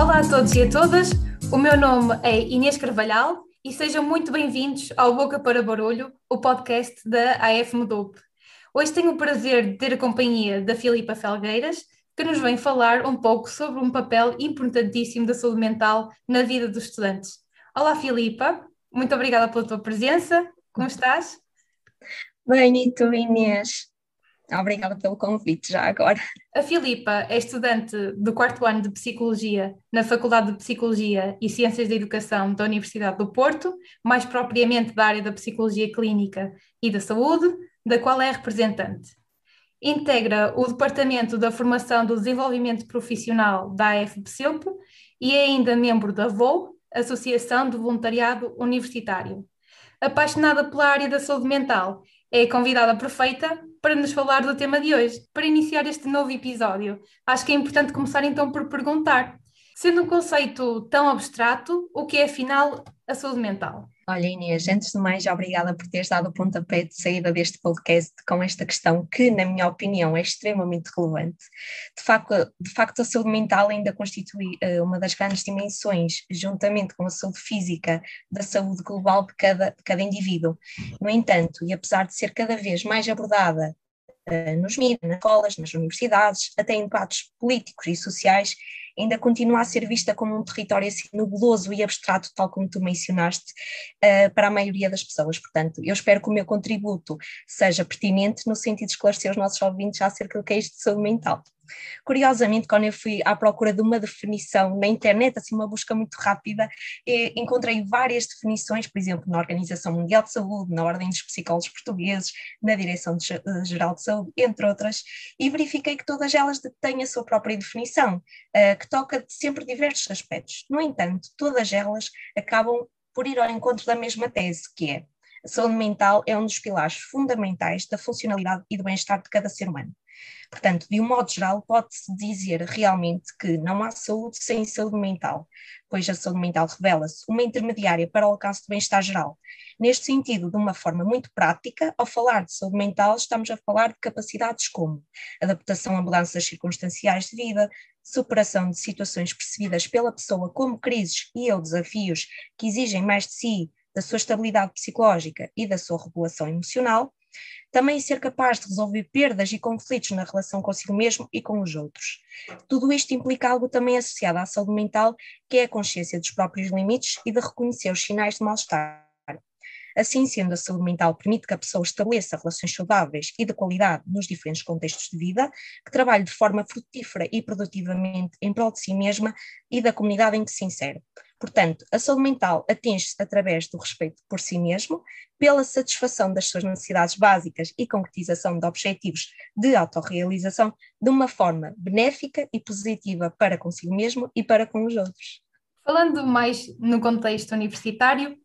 Olá a todos e a todas, o meu nome é Inês Carvalhal e sejam muito bem-vindos ao Boca para Barulho, o podcast da AF Medope. Hoje tenho o prazer de ter a companhia da Filipa Felgueiras, que nos vem falar um pouco sobre um papel importantíssimo da saúde mental na vida dos estudantes. Olá Filipa, muito obrigada pela tua presença, como estás? Bem, e tu Inês? Obrigada pelo convite, já agora. A Filipa é estudante do quarto ano de Psicologia na Faculdade de Psicologia e Ciências da Educação da Universidade do Porto, mais propriamente da área da Psicologia Clínica e da Saúde, da qual é representante. Integra o Departamento da Formação do Desenvolvimento Profissional da AFPSILP e é ainda membro da VOL, Associação de Voluntariado Universitário. Apaixonada pela área da saúde mental, é a convidada perfeita para nos falar do tema de hoje, para iniciar este novo episódio. Acho que é importante começar então por perguntar, sendo um conceito tão abstrato, o que é afinal a saúde mental? Olha, Inês, antes de mais, obrigada por teres dado o pontapé de saída deste podcast com esta questão que, na minha opinião, é extremamente relevante. De facto, de facto a saúde mental ainda constitui uh, uma das grandes dimensões, juntamente com a saúde física, da saúde global de cada, de cada indivíduo. No entanto, e apesar de ser cada vez mais abordada uh, nos mídias, nas escolas, nas universidades, até em debates políticos e sociais, ainda continua a ser vista como um território assim nebuloso e abstrato, tal como tu mencionaste, uh, para a maioria das pessoas. Portanto, eu espero que o meu contributo seja pertinente no sentido de esclarecer os nossos ouvintes acerca do que é isto de saúde mental. Curiosamente, quando eu fui à procura de uma definição na internet, assim uma busca muito rápida, eh, encontrei várias definições, por exemplo, na Organização Mundial de Saúde, na Ordem dos Psicólogos Portugueses, na Direção-Geral de Saúde, entre outras, e verifiquei que todas elas têm a sua própria definição, eh, que toca sempre diversos aspectos. No entanto, todas elas acabam por ir ao encontro da mesma tese, que é a saúde mental é um dos pilares fundamentais da funcionalidade e do bem-estar de cada ser humano. Portanto, de um modo geral, pode-se dizer realmente que não há saúde sem saúde mental, pois a saúde mental revela-se uma intermediária para o alcance do bem-estar geral. Neste sentido, de uma forma muito prática, ao falar de saúde mental, estamos a falar de capacidades como adaptação a mudanças circunstanciais de vida, superação de situações percebidas pela pessoa como crises e ou desafios que exigem mais de si, da sua estabilidade psicológica e da sua regulação emocional, também ser capaz de resolver perdas e conflitos na relação consigo mesmo e com os outros. Tudo isto implica algo também associado à saúde mental, que é a consciência dos próprios limites e de reconhecer os sinais de mal-estar. Assim sendo, a saúde mental permite que a pessoa estabeleça relações saudáveis e de qualidade nos diferentes contextos de vida, que trabalhe de forma frutífera e produtivamente em prol de si mesma e da comunidade em que se insere. Portanto, a saúde mental atinge-se através do respeito por si mesmo, pela satisfação das suas necessidades básicas e concretização de objetivos de autorrealização de uma forma benéfica e positiva para consigo mesmo e para com os outros. Falando mais no contexto universitário,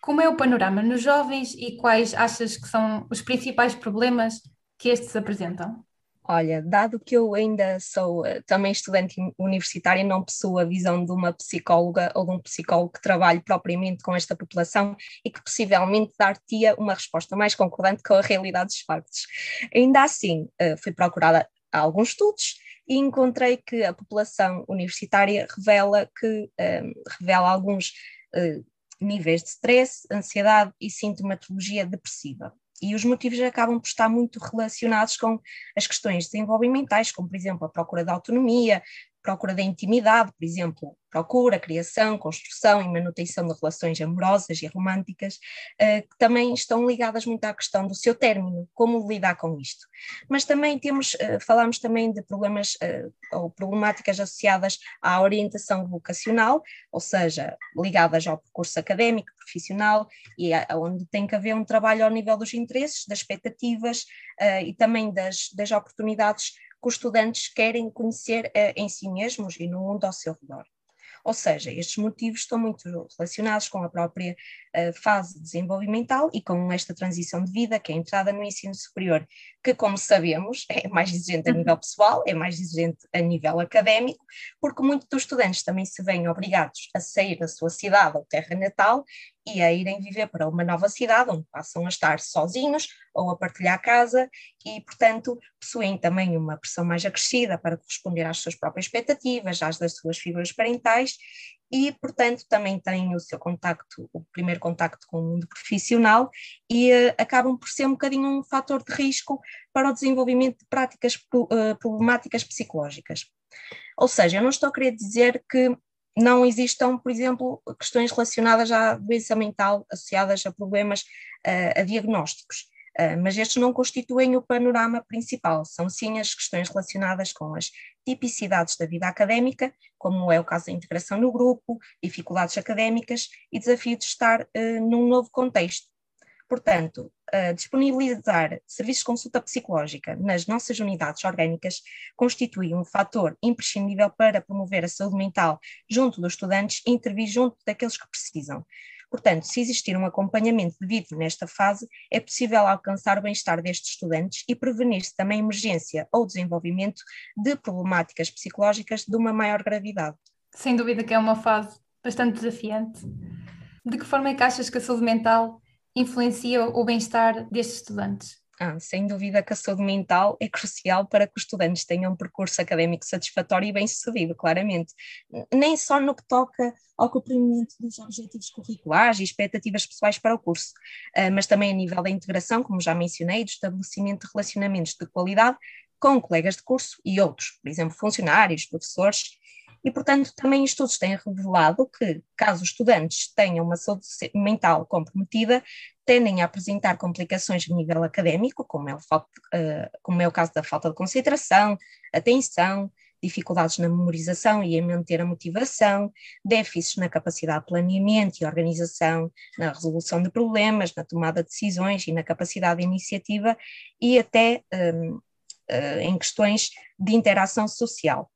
como é o panorama nos jovens e quais achas que são os principais problemas que estes apresentam? Olha, dado que eu ainda sou uh, também estudante universitária, não possuo a visão de uma psicóloga ou de um psicólogo que trabalhe propriamente com esta população e que possivelmente dar-te uma resposta mais concordante com a realidade dos factos. Ainda assim, uh, fui procurada a alguns estudos e encontrei que a população universitária revela que um, revela alguns uh, níveis de stress, ansiedade e sintomatologia depressiva e os motivos acabam por estar muito relacionados com as questões desenvolvimentais, como por exemplo a procura da autonomia, procura da intimidade, por exemplo, procura, criação, construção e manutenção de relações amorosas e românticas, uh, que também estão ligadas muito à questão do seu término, como lidar com isto. Mas também temos, uh, falamos também de problemas uh, ou problemáticas associadas à orientação vocacional, ou seja, ligadas ao percurso académico, profissional, e a, onde tem que haver um trabalho ao nível dos interesses, das expectativas e também das, das oportunidades que os estudantes querem conhecer uh, em si mesmos e no mundo ao seu redor. Ou seja, estes motivos estão muito relacionados com a própria uh, fase desenvolvimental e com esta transição de vida, que é a entrada no ensino superior, que, como sabemos, é mais exigente a nível pessoal, é mais exigente a nível académico, porque muitos dos estudantes também se veem obrigados a sair da sua cidade ou terra natal e a irem viver para uma nova cidade, onde passam a estar sozinhos ou a partilhar casa e, portanto, possuem também uma pressão mais acrescida para corresponder às suas próprias expectativas, às das suas figuras parentais e, portanto, também têm o seu contacto, o primeiro contacto com o mundo profissional e uh, acabam por ser um bocadinho um fator de risco para o desenvolvimento de práticas uh, problemáticas psicológicas. Ou seja, eu não estou a querer dizer que não existam, por exemplo, questões relacionadas à doença mental associadas a problemas, uh, a diagnósticos. Uh, mas estes não constituem o panorama principal, são sim as questões relacionadas com as tipicidades da vida académica, como é o caso da integração no grupo, dificuldades académicas e desafios de estar uh, num novo contexto. Portanto, disponibilizar serviços de consulta psicológica nas nossas unidades orgânicas constitui um fator imprescindível para promover a saúde mental junto dos estudantes e intervir junto daqueles que precisam. Portanto, se existir um acompanhamento devido nesta fase, é possível alcançar o bem-estar destes estudantes e prevenir-se também emergência ou desenvolvimento de problemáticas psicológicas de uma maior gravidade. Sem dúvida que é uma fase bastante desafiante. De que forma é que achas que a saúde mental influencia o bem-estar destes estudantes? Ah, sem dúvida que a saúde mental é crucial para que os estudantes tenham um percurso académico satisfatório e bem-sucedido, claramente. Nem só no que toca ao cumprimento dos objetivos curriculares e expectativas pessoais para o curso, ah, mas também a nível da integração, como já mencionei, do estabelecimento de relacionamentos de qualidade com colegas de curso e outros, por exemplo, funcionários, professores e, portanto, também estudos têm revelado que, caso os estudantes tenham uma saúde mental comprometida, tendem a apresentar complicações a nível académico, como é, o, uh, como é o caso da falta de concentração, atenção, dificuldades na memorização e em manter a motivação, déficits na capacidade de planeamento e organização, na resolução de problemas, na tomada de decisões e na capacidade de iniciativa e até um, uh, eh, em questões de interação social.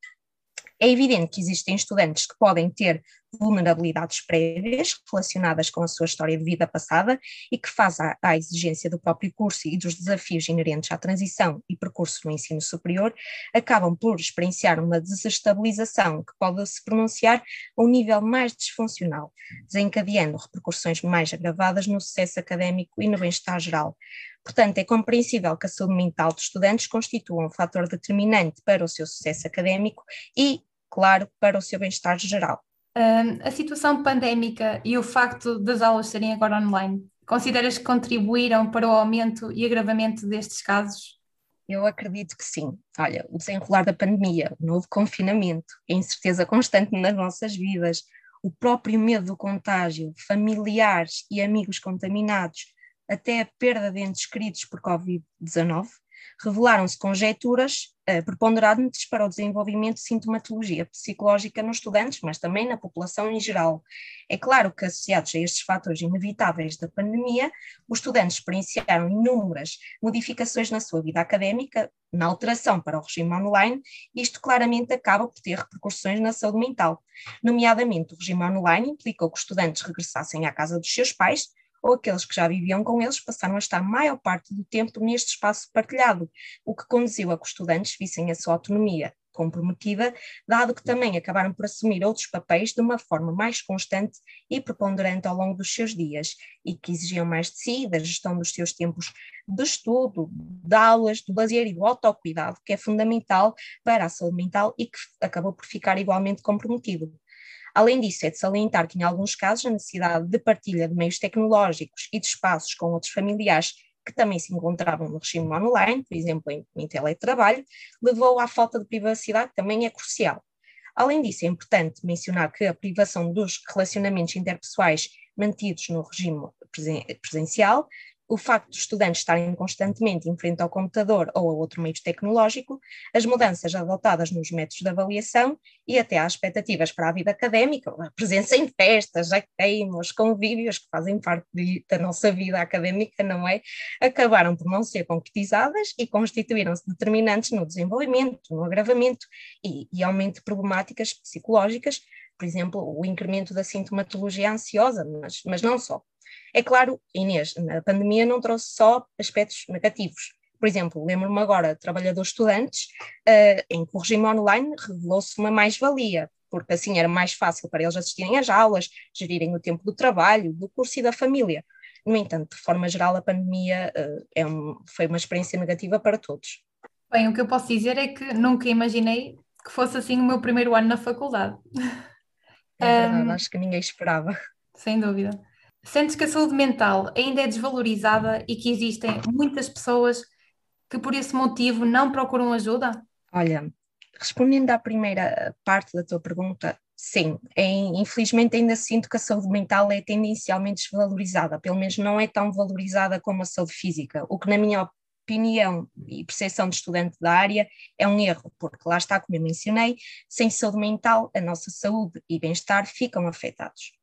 É evidente que existem estudantes que podem ter vulnerabilidades prévias relacionadas com a sua história de vida passada e que, faz à, à exigência do próprio curso e dos desafios inerentes à transição e percurso no ensino superior, acabam por experienciar uma desestabilização que pode se pronunciar a um nível mais disfuncional, desencadeando repercussões mais agravadas no sucesso académico e no bem-estar geral. Portanto, é compreensível que a saúde mental dos estudantes constitua um fator determinante para o seu sucesso académico e, claro, para o seu bem-estar geral. Um, a situação pandémica e o facto das aulas serem agora online, consideras que contribuíram para o aumento e agravamento destes casos? Eu acredito que sim. Olha, o desenrolar da pandemia, o novo confinamento, a incerteza constante nas nossas vidas, o próprio medo do contágio, familiares e amigos contaminados, até a perda de entes queridos por Covid-19, revelaram-se conjecturas uh, preponderantes para o desenvolvimento de sintomatologia psicológica nos estudantes, mas também na população em geral. É claro que, associados a estes fatores inevitáveis da pandemia, os estudantes experienciaram inúmeras modificações na sua vida académica, na alteração para o regime online, e isto claramente acaba por ter repercussões na saúde mental. Nomeadamente, o regime online implicou que os estudantes regressassem à casa dos seus pais, ou aqueles que já viviam com eles passaram a estar maior parte do tempo neste espaço partilhado, o que conduziu a que os estudantes vissem a sua autonomia comprometida, dado que também acabaram por assumir outros papéis de uma forma mais constante e preponderante ao longo dos seus dias e que exigiam mais de si, da gestão dos seus tempos de estudo, de aulas, do lazer e do autocuidado, que é fundamental para a saúde mental e que acabou por ficar igualmente comprometido. Além disso, é de salientar que, em alguns casos, a necessidade de partilha de meios tecnológicos e de espaços com outros familiares que também se encontravam no regime online, por exemplo, em, em teletrabalho, levou à falta de privacidade, que também é crucial. Além disso, é importante mencionar que a privação dos relacionamentos interpessoais mantidos no regime presencial o facto de estudantes estarem constantemente em frente ao computador ou a outro meio tecnológico, as mudanças adotadas nos métodos de avaliação e até às expectativas para a vida académica, a presença em festas, queimos, convívios que fazem parte de, da nossa vida académica, não é? Acabaram por não ser concretizadas e constituíram-se determinantes no desenvolvimento, no agravamento e, e aumento de problemáticas psicológicas, por exemplo, o incremento da sintomatologia ansiosa, mas, mas não só. É claro, Inês, a pandemia não trouxe só aspectos negativos. Por exemplo, lembro-me agora, trabalhadores estudantes, uh, em que o regime online revelou-se uma mais-valia, porque assim era mais fácil para eles assistirem às aulas, gerirem o tempo do trabalho, do curso e da família. No entanto, de forma geral, a pandemia uh, é um, foi uma experiência negativa para todos. Bem, o que eu posso dizer é que nunca imaginei que fosse assim o meu primeiro ano na faculdade. É verdade, um, acho que ninguém esperava. Sem dúvida. Sentes que a saúde mental ainda é desvalorizada e que existem muitas pessoas que por esse motivo não procuram ajuda? Olha, respondendo à primeira parte da tua pergunta, sim, é, infelizmente ainda sinto que a saúde mental é tendencialmente desvalorizada, pelo menos não é tão valorizada como a saúde física, o que na minha opinião e percepção de estudante da área é um erro, porque lá está, como eu mencionei, sem saúde mental a nossa saúde e bem-estar ficam afetados.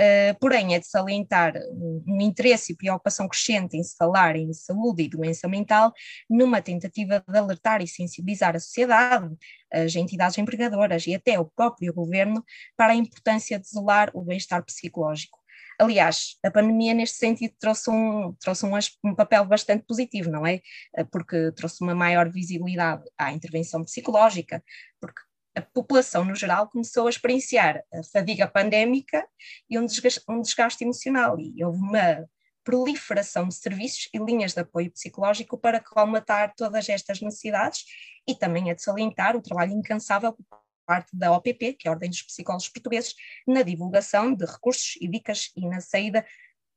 Uh, porém, é de salientar um, um, interesse e preocupação crescente em se falar em saúde e doença mental, numa tentativa de alertar e sensibilizar a sociedade, as entidades empregadoras e até o próprio governo para a importância de zelar o bem-estar psicológico. Aliás, a pandemia, neste sentido, trouxe um, trouxe um, um, papel bastante positivo, não é? Eh, porque trouxe uma maior visibilidade à intervenção psicológica, porque a população no geral começou a experienciar a fadiga pandémica e um desgaste, um desgaste emocional, e houve uma proliferação de serviços e linhas de apoio psicológico para colmatar todas estas necessidades e também é de salientar o trabalho incansável por parte da OPP, que é a Ordem dos Psicólogos Portugueses, na divulgação de recursos e dicas e na saída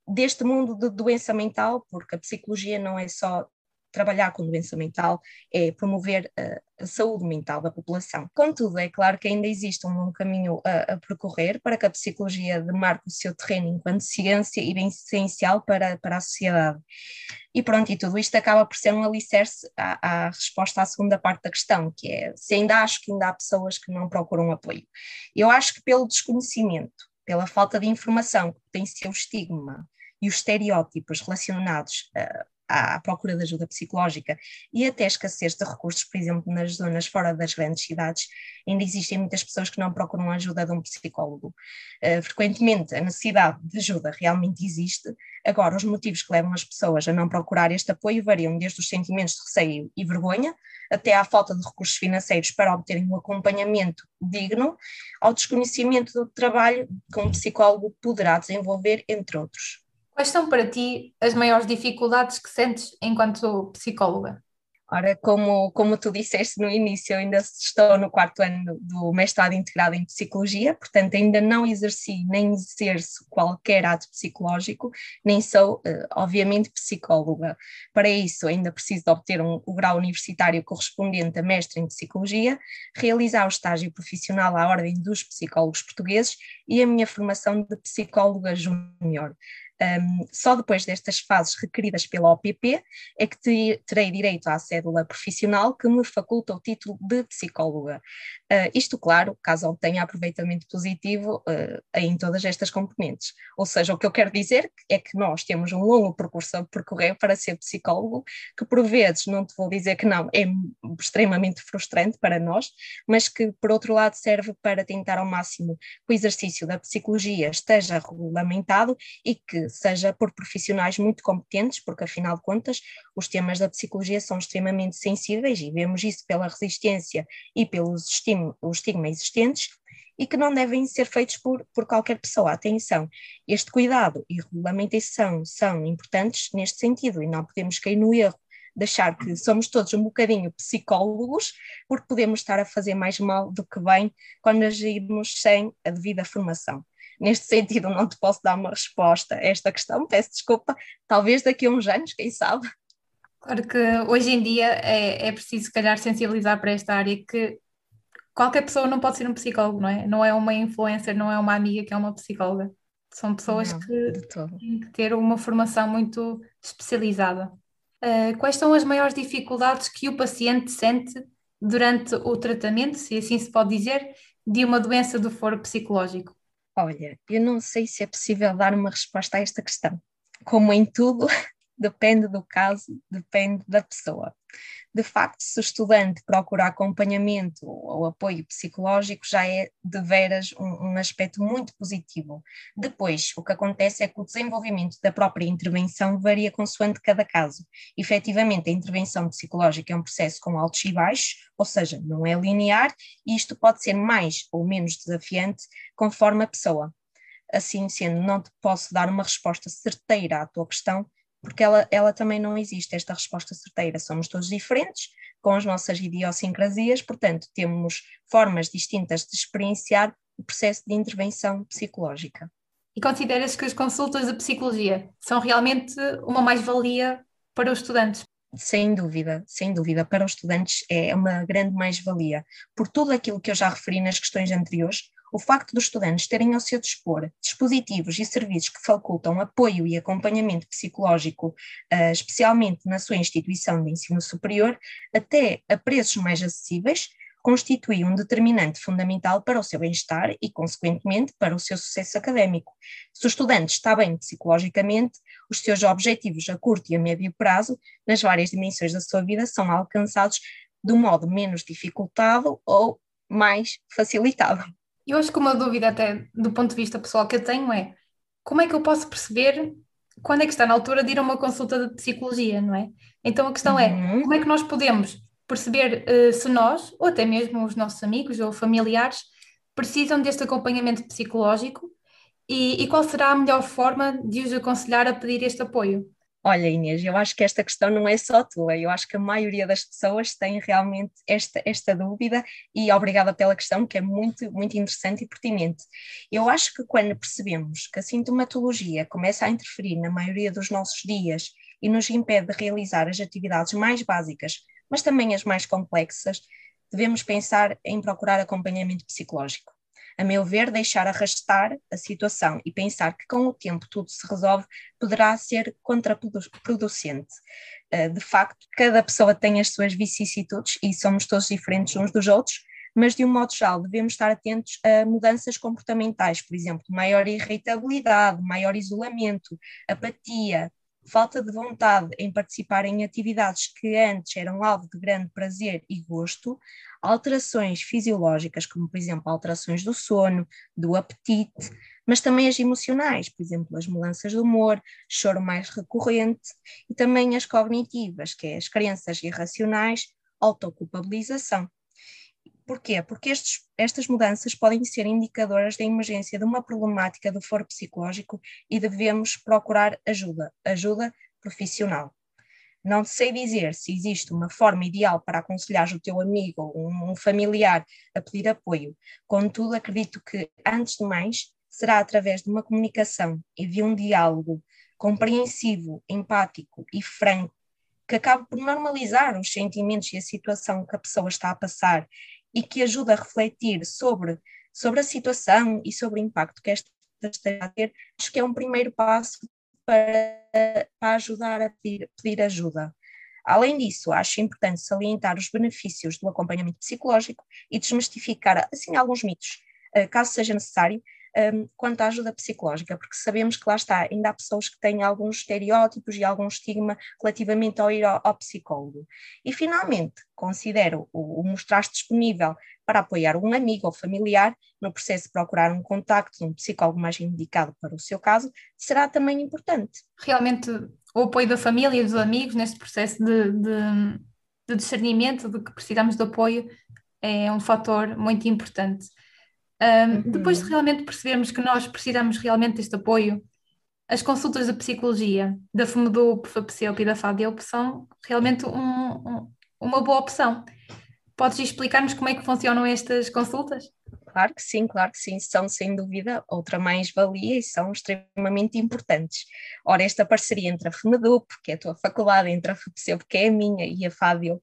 deste mundo de doença mental, porque a psicologia não é só trabalhar com doença mental é promover a, saúde mental da população. Contudo, é claro que ainda existe um caminho a, a, percorrer para que a psicologia demarque o seu terreno enquanto ciência e bem essencial para, para a sociedade. E pronto, e tudo isto acaba por ser um alicerce à, à resposta à segunda parte da questão, que é se ainda acho que ainda há pessoas que não procuram apoio. Eu acho que pelo desconhecimento, pela falta de informação que potencia o estigma e os estereótipos relacionados uh, à procura de ajuda psicológica e até escassez de recursos, por exemplo, nas zonas fora das grandes cidades, ainda existem muitas pessoas que não procuram a ajuda de um psicólogo. Uh, frequentemente a necessidade de ajuda realmente existe, agora os motivos que levam as pessoas a não procurar este apoio variam desde os sentimentos de receio e vergonha, até à falta de recursos financeiros para obterem um acompanhamento digno, ao desconhecimento do trabalho que um psicólogo poderá desenvolver, entre outros. Quais são para ti as maiores dificuldades que sentes enquanto psicóloga? Ora, como, como tu disseste no início, eu ainda estou no quarto ano do mestrado integrado em Psicologia, portanto ainda não exerci nem exerço qualquer ato psicológico, nem sou, eh, obviamente, psicóloga. Para isso ainda preciso de obter um, o grau universitário correspondente a mestre em Psicologia, realizar o estágio profissional à Ordem dos Psicólogos Portugueses e a minha formação de psicóloga júnior. Um, só depois destas fases requeridas pela OPP é que te, terei direito à cédula profissional que me faculta o título de psicóloga. Uh, isto, claro, caso obtenha aproveitamento positivo uh, em todas estas componentes. Ou seja, o que eu quero dizer é que nós temos um longo percurso a percorrer para ser psicólogo, que por vezes, não te vou dizer que não, é extremamente frustrante para nós, mas que, por outro lado, serve para tentar ao máximo que o exercício da psicologia esteja regulamentado e que seja por profissionais muito competentes, porque afinal de contas os temas da psicologia são extremamente sensíveis e vemos isso pela resistência e pelos estigma, estigma existentes e que não devem ser feitos por, por qualquer pessoa. Atenção, este cuidado e regulamentação são importantes neste sentido e não podemos cair no erro de achar que somos todos um bocadinho psicólogos, porque podemos estar a fazer mais mal do que bem quando agimos sem a devida formação. Neste sentido, não te posso dar uma resposta a esta questão, peço desculpa, talvez daqui a uns anos, quem sabe. Claro que hoje em dia é, é preciso, se calhar, sensibilizar para esta área que qualquer pessoa não pode ser um psicólogo, não é? Não é uma influencer, não é uma amiga que é uma psicóloga. São pessoas não, que têm que ter uma formação muito especializada. Uh, quais são as maiores dificuldades que o paciente sente durante o tratamento, se assim se pode dizer, de uma doença do foro psicológico? Olha, eu não sei se é possível dar uma resposta a esta questão. Como em tudo, depende do caso, depende da pessoa. De facto, se o estudante procura acompanhamento ou apoio psicológico, já é de veras um, um aspecto muito positivo. Depois, o que acontece é que o desenvolvimento da própria intervenção varia consoante cada caso. Efetivamente, a intervenção psicológica é um processo com altos e baixos, ou seja, não é linear, e isto pode ser mais ou menos desafiante conforme a pessoa. Assim sendo, não te posso dar uma resposta certeira à tua questão, porque ela, ela também não existe, esta resposta certeira. Somos todos diferentes, com as nossas idiosincrasias, portanto, temos formas distintas de experienciar o processo de intervenção psicológica. E consideras que as consultas de psicologia são realmente uma mais-valia para os estudantes? Sem dúvida, sem dúvida. Para os estudantes é uma grande mais-valia. Por tudo aquilo que eu já referi nas questões anteriores, o facto dos estudantes terem ao seu dispor dispositivos e serviços que facultam apoio e acompanhamento psicológico, uh, especialmente na sua instituição de ensino superior, até a preços mais acessíveis, constitui um determinante fundamental para o seu bem-estar e, consequentemente, para o seu sucesso académico. Se o estudante está bem psicologicamente, os seus objetivos a curto e a médio prazo, nas várias dimensões da sua vida, são alcançados de um modo menos dificultado ou mais facilitado. Eu acho que uma dúvida, até do ponto de vista pessoal, que eu tenho é como é que eu posso perceber quando é que está na altura de ir a uma consulta de psicologia, não é? Então a questão é, uhum. é como é que nós podemos perceber uh, se nós, ou até mesmo os nossos amigos ou familiares, precisam deste acompanhamento psicológico e, e qual será a melhor forma de os aconselhar a pedir este apoio? Olha, Inês, eu acho que esta questão não é só tua, eu acho que a maioria das pessoas tem realmente esta, esta dúvida e obrigada pela questão, que é muito, muito interessante e pertinente. Eu acho que quando percebemos que a sintomatologia começa a interferir na maioria dos nossos dias e nos impede de realizar as atividades mais básicas, mas também as mais complexas, devemos pensar em procurar acompanhamento psicológico a meu ver, deixar arrastar a situação e pensar que com o tempo tudo se resolve poderá ser contraproducente. Eh, de facto, cada pessoa tem as suas vicissitudes e somos todos diferentes uns dos outros, mas de um modo geral devemos estar atentos a mudanças comportamentais, por exemplo, maior irritabilidade, maior isolamento, apatia, falta de vontade em participar em atividades que antes eram alvo de grande prazer e gosto, alterações fisiológicas, como por exemplo alterações do sono, do apetite, mas também as emocionais, por exemplo, as mudanças de humor, choro mais recorrente, e também as cognitivas, que é as crenças irracionais, autoculpabilização. Porquê? Porque estes, estas mudanças podem ser indicadoras da emergência de uma problemática do foro psicológico e devemos procurar ajuda, ajuda profissional. Não sei dizer se existe uma forma ideal para aconselhar o teu amigo ou um familiar a pedir apoio, contudo, acredito que, antes de mais, será através de uma comunicação e de um diálogo compreensivo, empático e franco que acabe por normalizar os sentimentos e a situação que a pessoa está a passar e que ajuda a refletir sobre, sobre a situação e sobre o impacto que esta está a ter, acho que é um primeiro passo para, para ajudar a pedir, pedir ajuda. Além disso, acho importante salientar os benefícios do acompanhamento psicológico e desmistificar assim alguns mitos, eh, caso seja necessário, um, quanto à ajuda psicológica, porque sabemos que lá está, ainda há pessoas que têm alguns estereótipos e algum estigma relativamente ao ir ao, ao psicólogo. E finalmente, considero o, o mostrar-se disponível para apoiar um amigo ou familiar no processo de procurar um contacto de um psicólogo mais indicado para o seu caso, será também importante. Realmente, o apoio da família e dos amigos neste processo de, de, de discernimento de que precisamos de apoio é um fator muito importante. Um, uhum. Depois de realmente percebermos que nós precisamos realmente deste apoio, as consultas de psicologia da FMDUP, FAPCEUP e da FADEUP são realmente um, um, uma boa opção. Podes explicar-nos como é que funcionam estas consultas? Claro que sim, claro que sim, são sem dúvida outra mais-valia e são extremamente importantes. Ora, esta parceria entre a FMEDUP, que é a tua faculdade, entre a FUPCEUP, que é a minha, e a FADIUP,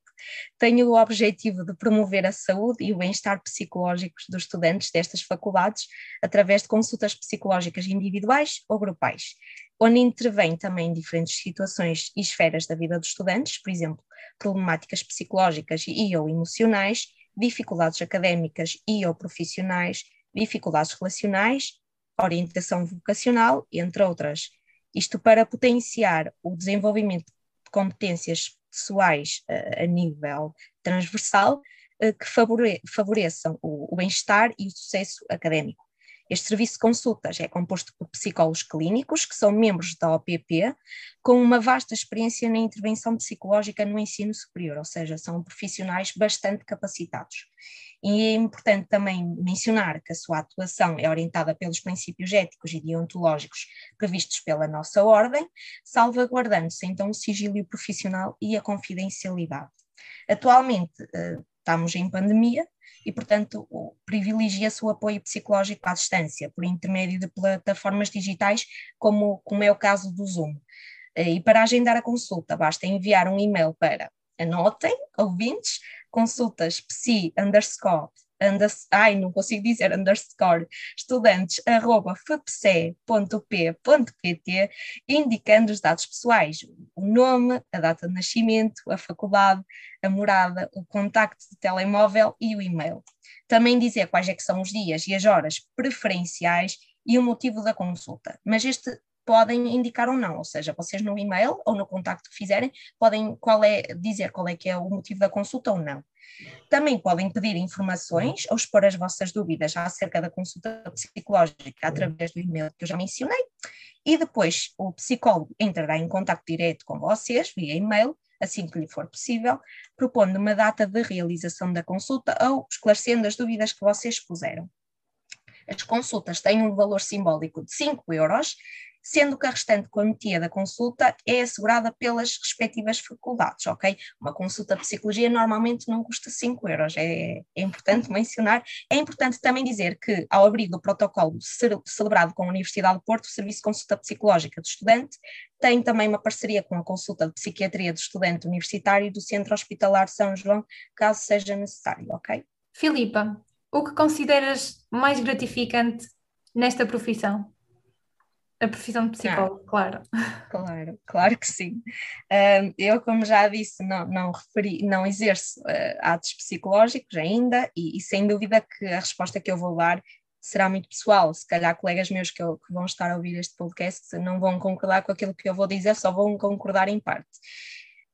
tem o objetivo de promover a saúde e o bem-estar psicológicos dos estudantes destas faculdades através de consultas psicológicas individuais ou grupais, onde intervém também diferentes situações e esferas da vida dos estudantes, por exemplo, problemáticas psicológicas e ou emocionais, dificuldades académicas e ou profissionais, dificuldades relacionais, orientação vocacional, entre outras. Isto para potenciar o desenvolvimento de competências pessoais uh, a nível transversal uh, que favore favoreçam o, o bem-estar e o sucesso académico. Este serviço de consultas é composto por psicólogos clínicos, que são membros da OPP, com uma vasta experiência na intervenção psicológica no ensino superior, ou seja, são profissionais bastante capacitados. E é importante também mencionar que a sua atuação é orientada pelos princípios éticos e deontológicos previstos pela nossa ordem, salvaguardando-se então o sigilo profissional e a confidencialidade. Atualmente eh, estamos em pandemia, e, portanto, privilegia-se o apoio psicológico à distância, por intermédio de plataformas digitais, como, como é o caso do Zoom. Eh, e para agendar a consulta, basta enviar um e-mail para, anotem, ouvintes, consultas psi underscore andas, ai, não consigo dizer, underscore, estudantes, arroba fpse.p.pt, indicando os dados pessoais, o nome, a data de nascimento, a faculdade, a morada, o contacto de telemóvel e o e-mail. Também dizer quais é que são os dias e as horas preferenciais e o motivo da consulta. Mas este podem indicar ou não, ou seja, vocês no e-mail ou no contacto que fizerem podem qual é, dizer qual é que é o motivo da consulta ou não. Também podem pedir informações ou expor as vossas dúvidas acerca da consulta psicológica através do e-mail que eu já mencionei, e depois o psicólogo entrará em contato direto com vocês via e-mail, assim que lhe for possível, propondo uma data de realização da consulta ou esclarecendo as dúvidas que vocês puseram. As consultas têm um valor simbólico de 5 euros sendo que a restante quantia da consulta é assegurada pelas respectivas faculdades, ok? Uma consulta de psicologia normalmente não custa 5 euros, é, é importante mencionar. É importante também dizer que, ao abrigo do protocolo celebrado com a Universidade de Porto, o Serviço de Consulta Psicológica do Estudante tem também uma parceria com a consulta de psiquiatria do estudante universitário do Centro Hospitalar São João, caso seja necessário, ok? Filipa, o que consideras mais gratificante nesta profissão? A profissão de psicólogo, ah, claro. Claro, claro que sim. Eu, como já disse, não, não, referi, não exerço uh, atos psicológicos ainda, e, e, sem dúvida que a resposta que eu vou dar será muito pessoal. Se calhar colegas meus que, eu, que vão estar a ouvir este podcast não vão concordar com aquilo que eu vou dizer, só vão concordar em parte.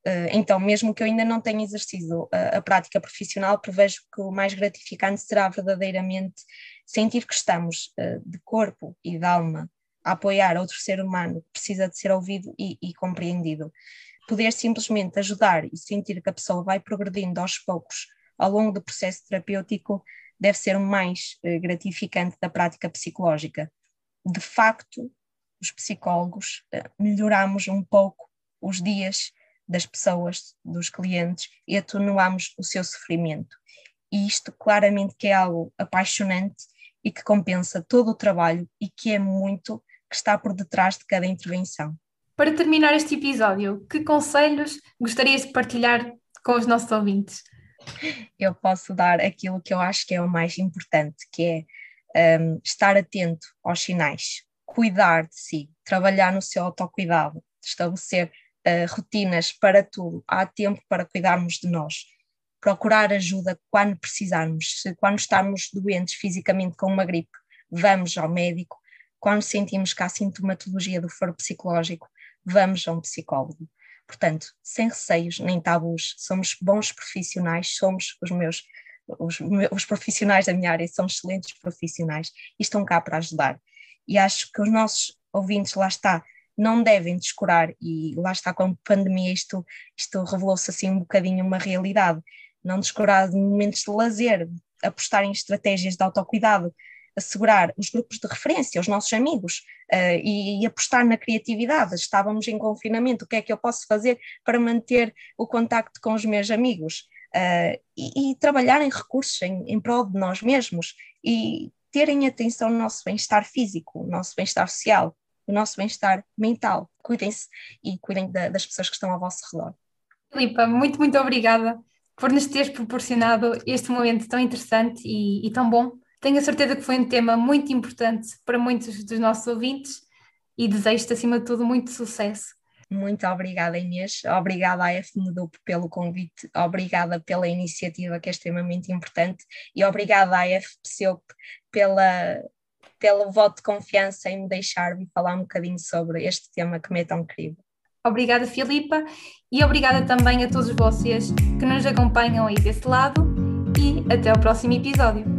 Uh, então, mesmo que eu ainda não tenha exercido a, a prática profissional, prevejo que o mais gratificante será verdadeiramente sentir que estamos de corpo e de alma a apoiar outro ser humano que precisa de ser ouvido e, e compreendido. Poder simplesmente ajudar e sentir que a pessoa vai progredindo aos poucos ao longo do processo terapêutico deve ser o mais eh, gratificante da prática psicológica. De facto, os psicólogos eh, melhoramos um pouco os dias das pessoas, dos clientes e atenuamos o seu sofrimento. E isto claramente que é algo apaixonante e que compensa todo o trabalho e que é muito que está por detrás de cada intervenção. Para terminar este episódio, que conselhos gostarias de partilhar com os nossos ouvintes? Eu posso dar aquilo que eu acho que é o mais importante, que é um, estar atento aos sinais, cuidar de si, trabalhar no seu autocuidado, estabelecer uh, rotinas para tudo. Há tempo para cuidarmos de nós. Procurar ajuda quando precisarmos. Se quando estamos doentes fisicamente com uma gripe, vamos ao médico quando sentimos que há sintomatologia do foro psicológico, vamos a um psicólogo. Portanto, sem receios nem tabus, somos bons profissionais, somos os meus, os, os profissionais da minha área são excelentes profissionais e estão cá para ajudar. E acho que os nossos ouvintes, lá está, não devem descurar, e lá está com a pandemia isto, isto revelou-se assim um bocadinho uma realidade, não descurar de momentos de lazer, apostar em estratégias de autocuidado, assegurar os grupos de referência, os nossos amigos, uh, e, e, apostar na criatividade. Estávamos em confinamento, o que é que eu posso fazer para manter o contacto com os meus amigos? Uh, e, e, trabalhar em recursos em, em prol de nós mesmos e terem atenção no nosso bem-estar físico, no nosso bem-estar social, no nosso bem-estar mental. Cuidem-se e cuidem da, das pessoas que estão ao vosso redor. Filipa, muito, muito obrigada por nos teres proporcionado este momento tão interessante e, e tão bom tenho a certeza que foi um tema muito importante para muitos dos nossos ouvintes e desejo-te, acima de tudo, muito sucesso. Muito obrigada, Inês. Obrigada à FMDUP pelo convite, obrigada pela iniciativa que é extremamente importante e obrigada à FPCOP pela, pelo voto de confiança em me deixar vir falar um bocadinho sobre este tema que me é tão querido. Obrigada, Filipa, e obrigada também a todos vocês que nos acompanham aí desse lado, e até o próximo episódio.